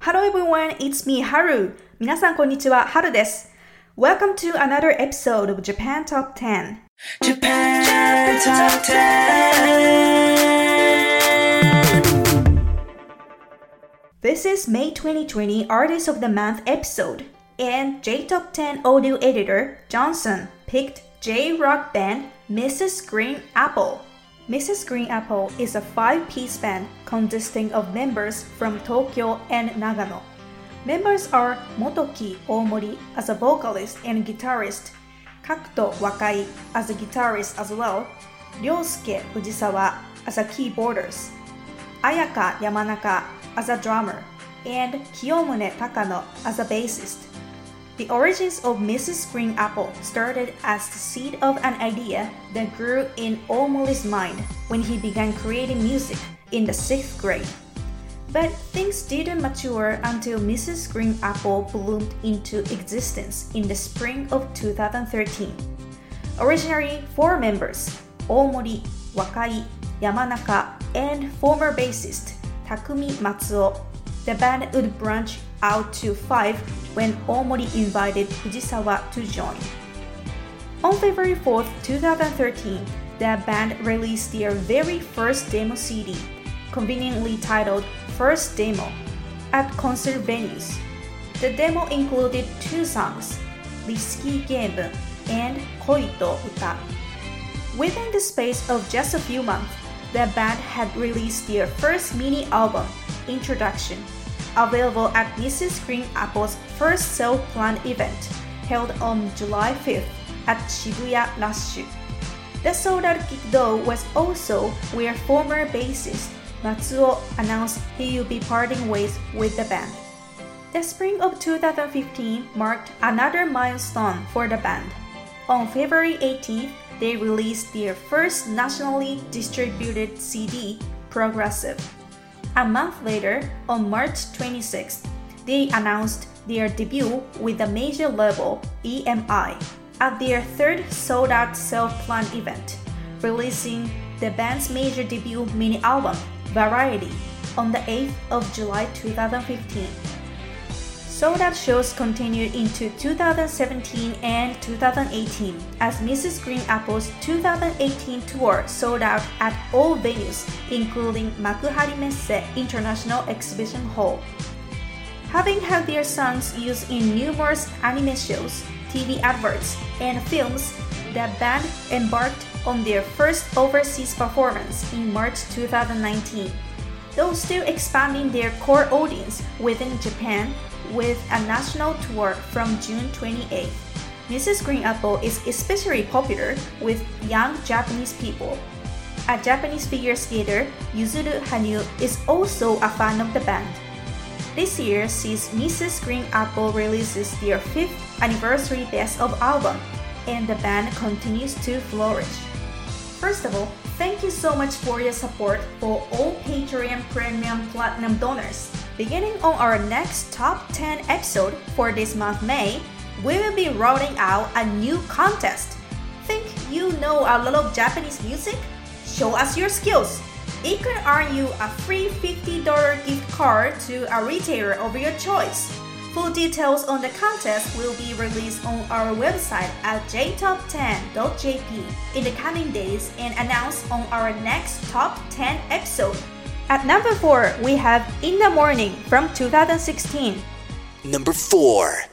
Hello everyone, it's me, Haru. 皆さんこんにちは、ハルです。Welcome to another episode of Japan Top 10. Japan Top 10. This is May 2020 Artist of the Month episode, and J Top 10 audio editor Johnson picked J rock band Mrs. Green Apple. Mrs. Green Apple is a five piece band consisting of members from Tokyo and Nagano. Members are Motoki Omori as a vocalist and guitarist, Kakuto Wakai as a guitarist as well, Ryosuke Fujisawa as a keyboardist, Ayaka Yamanaka as a drummer, and Kiyomune Takano as a bassist. The origins of Mrs. Green Apple started as the seed of an idea that grew in Omori's mind when he began creating music in the sixth grade. But things didn't mature until Mrs. Green Apple bloomed into existence in the spring of 2013. Originally four members, Omori, Wakai, Yamanaka, and former bassist Takumi Matsuo, the band would branch out to five when Omori invited Fujisawa to join. On February 4, 2013, the band released their very first demo CD, conveniently titled First Demo, at concert venues. The demo included two songs, Risky Game and Koi to Uta. Within the space of just a few months, the band had released their first mini album, Introduction, available at Mrs. Green Apple's first self-planned event held on July 5th at Shibuya Lashu. The sold-out Kikdo was also where former bassist Matsuo announced he would be parting ways with the band. The spring of 2015 marked another milestone for the band. On February 18th, they released their first nationally distributed CD, Progressive. A month later, on March 26th, they announced their debut with the major label, EMI, at their third sold out self planned event, releasing the band's major debut mini album, Variety, on the 8th of July 2015. Sold out shows continued into 2017 and 2018 as Mrs. Green Apple's 2018 tour sold out at all venues, including Makuhari Messe International Exhibition Hall. Having had their songs used in numerous anime shows, TV adverts, and films, the band embarked on their first overseas performance in March 2019, though still expanding their core audience within Japan with a national tour from June 28th. Mrs. Green Apple is especially popular with young Japanese people. A Japanese figure skater, Yuzuru Hanyu, is also a fan of the band. This year sees Mrs. Green Apple releases their fifth anniversary best of album, and the band continues to flourish. First of all, thank you so much for your support for all Patreon Premium Platinum donors. Beginning on our next top 10 episode for this month May, we will be rolling out a new contest. Think you know a little Japanese music? Show us your skills. It could earn you a free $50 gift card to a retailer of your choice. Full details on the contest will be released on our website at jtop10.jp in the coming days and announced on our next top 10 episode at number 4, we have In the Morning from 2016. Number 4.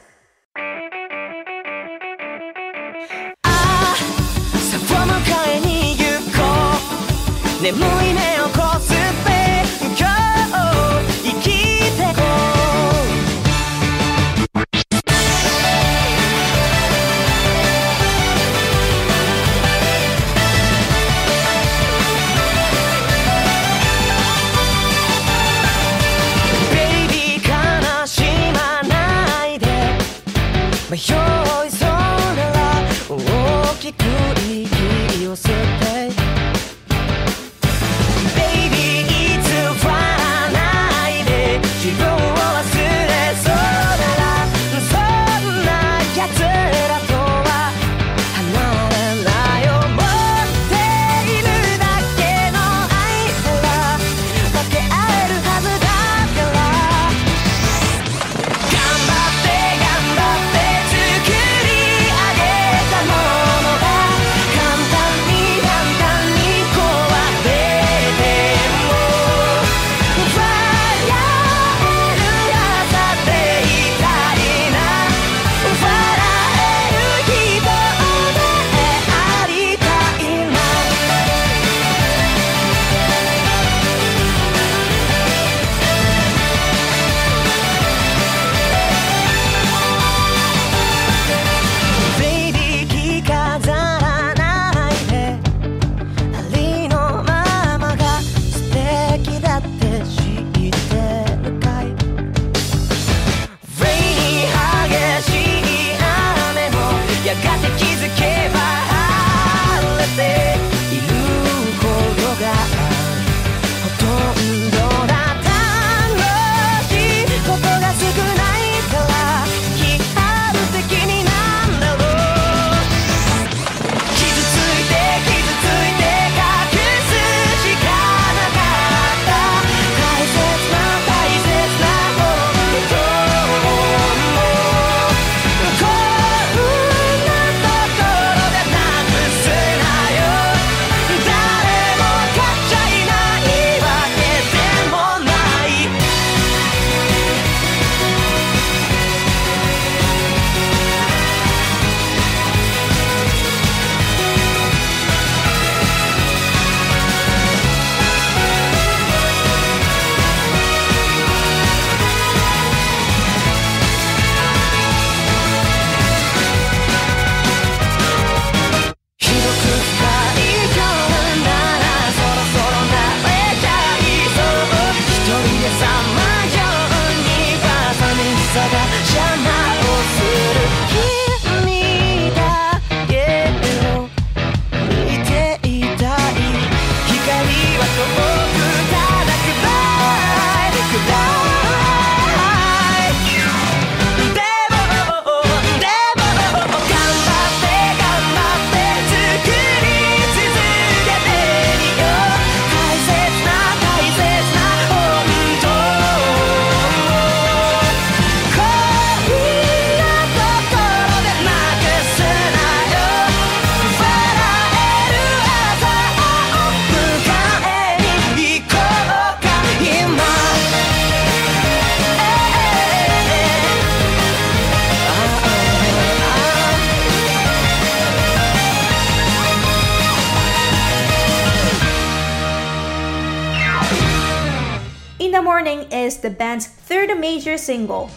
the band's third major single.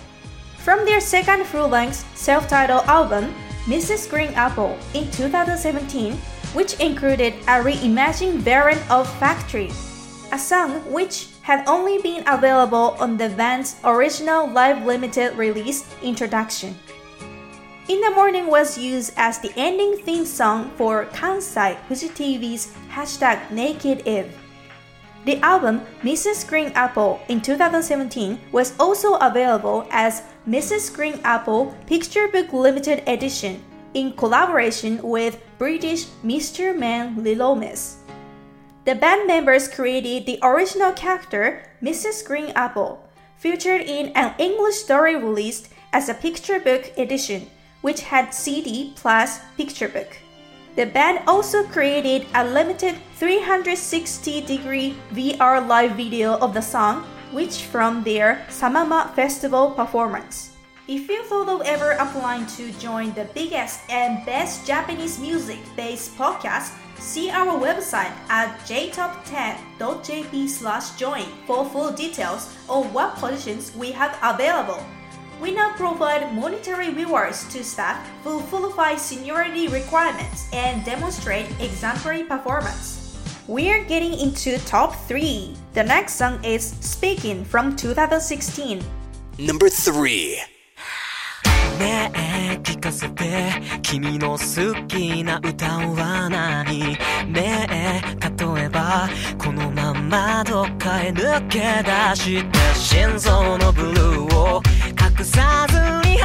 From their second full length self titled album, Mrs. Green Apple, in 2017, which included a reimagined variant of Factory, a song which had only been available on the band's original Live Limited release introduction. In the Morning was used as the ending theme song for Kansai Fuji TV's hashtag Naked Eve. The album Mrs. Green Apple in 2017 was also available as Mrs. Green Apple Picture Book Limited Edition in collaboration with British Mr. Man Little Miss. The band members created the original character Mrs. Green Apple, featured in an English story released as a picture book edition, which had CD plus picture book. The band also created a limited 360 degree VR live video of the song, which from their Samama Festival performance. If you thought of ever applying to join the biggest and best Japanese music based podcast, see our website at jtop10.jp slash join for full details on what positions we have available. We now provide monetary rewards to staff who fulfill seniority requirements and demonstrate exemplary performance. We're getting into top 3. The next song is Speaking from 2016. Number 3. ねえ聞かせて君の好きな歌は何ねえ例えばこのままどっかへ抜け出して心臓のブルーを隠さずに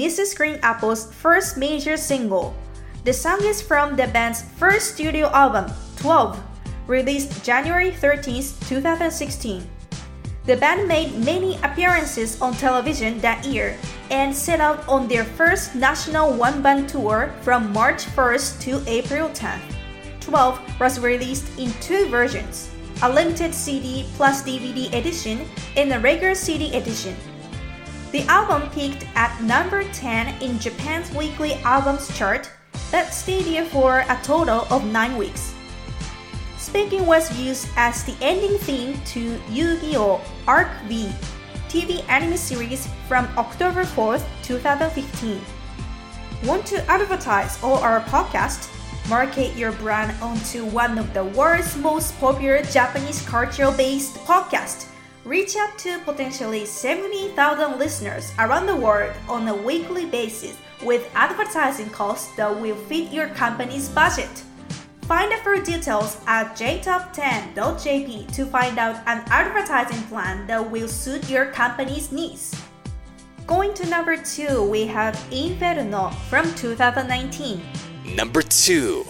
Mrs. Green Apple's first major single. The song is from the band's first studio album, 12, released January 13, 2016. The band made many appearances on television that year and set out on their first national one band tour from March 1st to April 10th. 12 was released in two versions a limited CD plus DVD edition and a regular CD edition. The album peaked at number 10 in Japan's weekly albums chart that stayed there for a total of 9 weeks. Speaking was used as the ending theme to Yu-Gi-Oh! Arc V TV anime series from October 4th, 2015. Want to advertise all our podcasts? Market your brand onto one of the world's most popular Japanese culture-based podcasts. Reach out to potentially 70,000 listeners around the world on a weekly basis with advertising costs that will fit your company's budget. Find out full details at jtop10.jp to find out an advertising plan that will suit your company's needs. Going to number 2, we have Inferno from 2019. Number 2.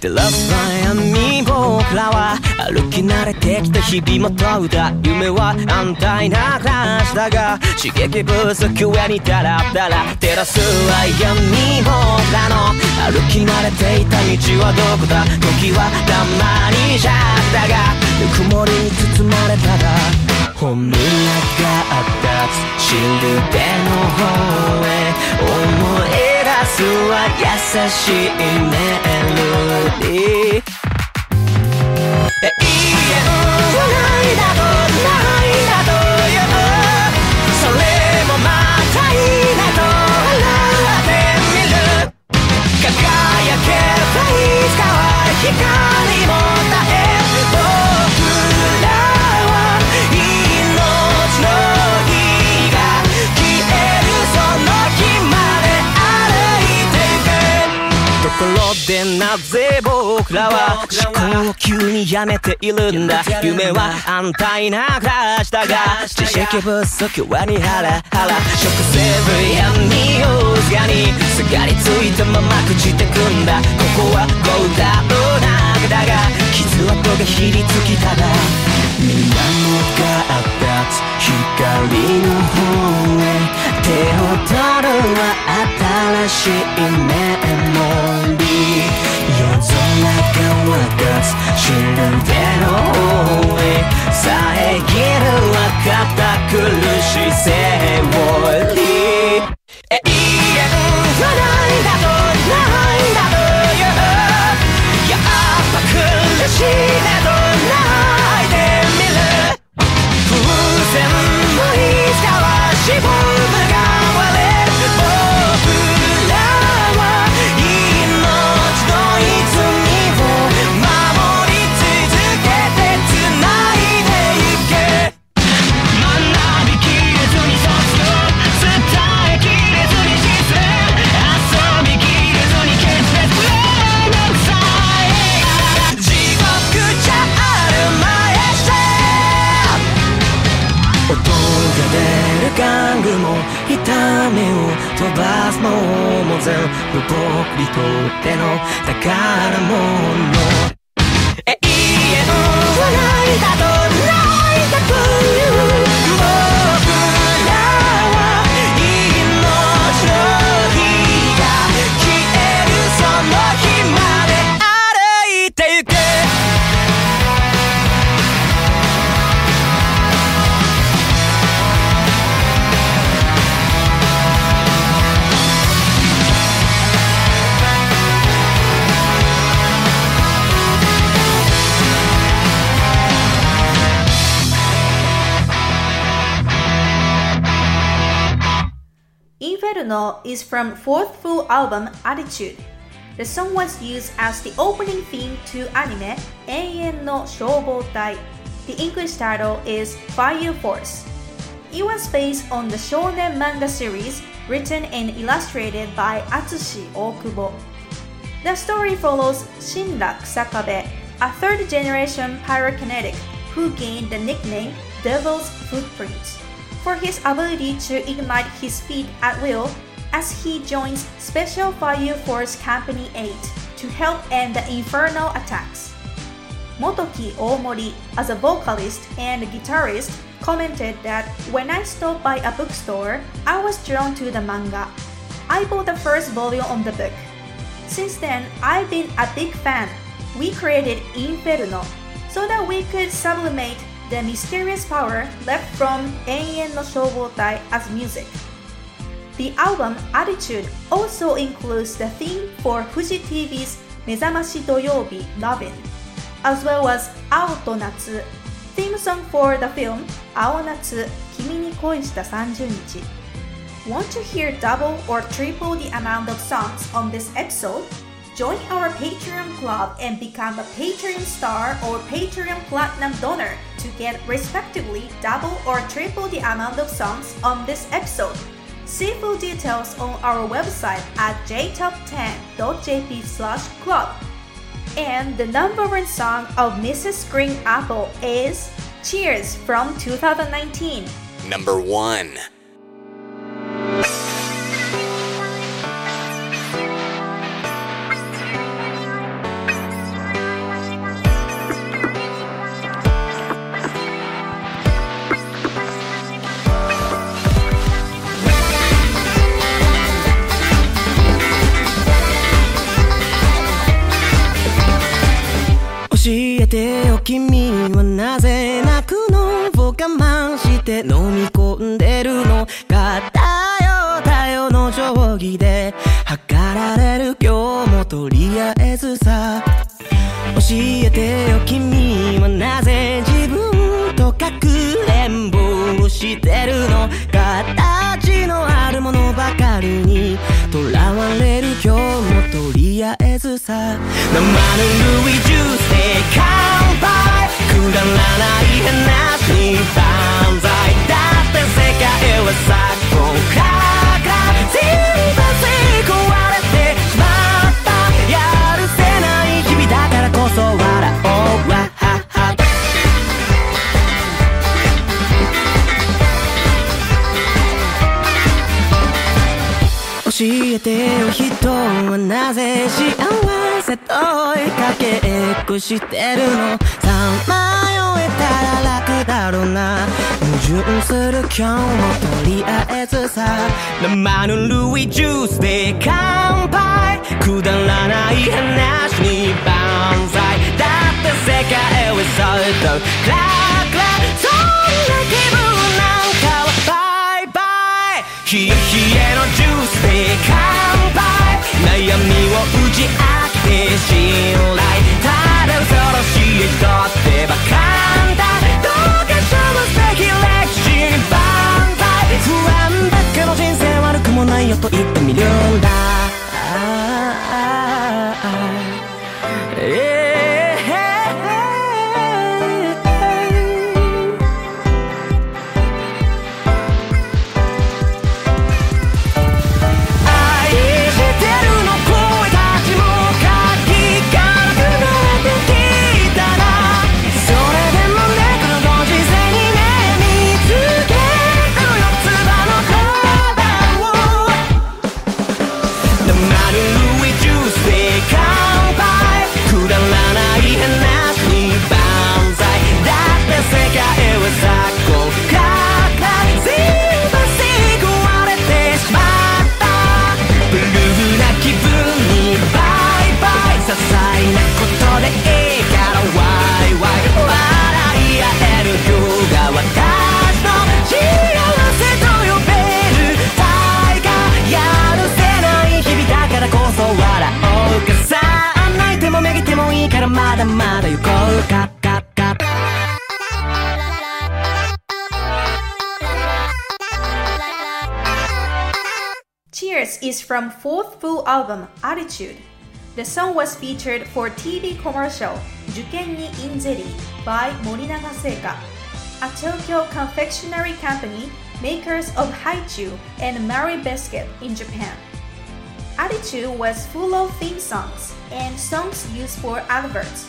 照らす闇僕らは歩き慣れてきた日々も問うた夢は安泰な暮らしだが刺激不足上にダラダラ照らすは闇僕らの歩き慣れていた道はどこだ時はたまにじゃったがぬくもりに包まれたら本があったシルベの方へ思い明日は優しいメロディ僕らは思考を急にやめているんだ。夢は安泰な暮らしだが知識不足はにハラハラ。食せる闇をがにすがりついたまま朽ちてくんだ。ここはゴーダの中だが傷跡がひりつきただ。源があった光の方へ手を取るは新しいメモリー輝くは勝死ぬ手の方へ遮るは堅苦しい生を永遠はない Criminal is from fourth full album Attitude. The song was used as the opening theme to anime 永遠の消防隊 the English title is Fire Force. It was based on the shonen manga series written and illustrated by Atsushi Okubo. The story follows Shinra Kusakabe, a third generation pyrokinetic who gained the nickname Devil's Footprints for his ability to ignite his feet at will as he joins Special Fire Force Company 8 to help end the infernal attacks. Motoki Omori, as a vocalist and guitarist, commented that when I stopped by a bookstore, I was drawn to the manga. I bought the first volume of the book. Since then, I've been a big fan. We created Inferno so that we could sublimate the mysterious power left from Eien no Shoubotai as music. The album Attitude also includes the theme for Fuji TV's Mezamashi Doyobi Lovin', as well as Ao to Natsu, theme song for the film Ao Natsu Kimi ni Koi shita 30日. Want to hear double or triple the amount of songs on this episode? Join our Patreon club and become a Patreon star or Patreon platinum donor to get respectively double or triple the amount of songs on this episode. See full details on our website at jtop10.jp slash club. And the number one song of Mrs. Green Apple is Cheers from 2019. Number 1. 해주사 너만은 루이주세 깜빡 그런 나나이 해나 니 밤사이 답변 세계에 왔어 てよ人はなぜ幸せと追いかけっこしてるの？さまよえたら楽だろうな。矛盾する今日もとりあえずさ。生のルイジュースで乾杯。くだらない話に万歳。だって世界はそっと。クラクラ。そんな from fourth full album Attitude. The song was featured for TV commercial Juken ni Inzeri by Morinaga Seika, a Tokyo confectionery company makers of Haichu and Mary Biscuit in Japan. Attitude was full of theme songs and songs used for adverts,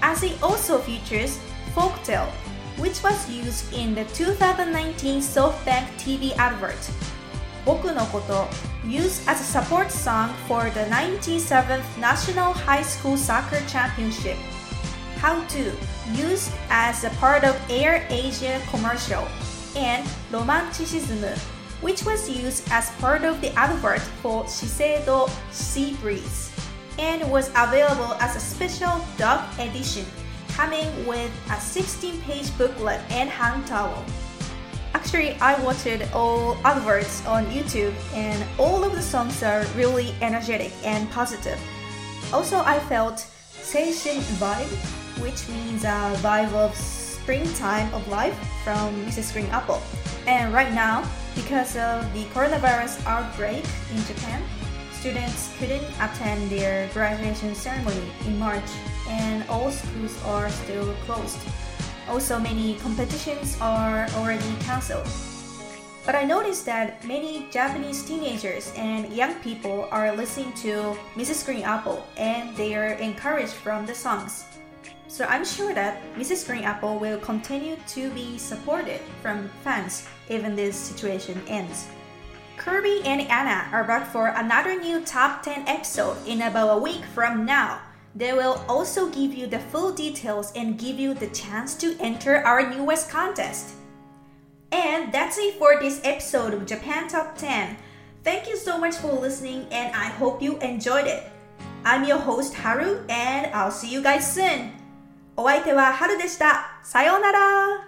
as it also features Folktale, which was used in the 2019 SoftBank TV advert. Boku no Koto, used as a support song for the 97th National High School Soccer Championship. How to, used as a part of Air Asia commercial, and Romanticism, which was used as part of the advert for Shiseido Sea Breeze, and was available as a special dog edition, coming with a 16-page booklet and hand towel. Actually, I watched all adverts on YouTube, and all of the songs are really energetic and positive. Also, I felt Seishun vibe, which means a vibe of springtime of life from Mrs. Green Apple. And right now, because of the coronavirus outbreak in Japan, students couldn't attend their graduation ceremony in March, and all schools are still closed. Also, many competitions are already cancelled. But I noticed that many Japanese teenagers and young people are listening to Mrs. Green Apple and they are encouraged from the songs. So I'm sure that Mrs. Green Apple will continue to be supported from fans even this situation ends. Kirby and Anna are back for another new top 10 episode in about a week from now. They will also give you the full details and give you the chance to enter our newest contest. And that's it for this episode of Japan Top 10. Thank you so much for listening and I hope you enjoyed it. I'm your host Haru and I'll see you guys soon. お相手は春でした。さようなら。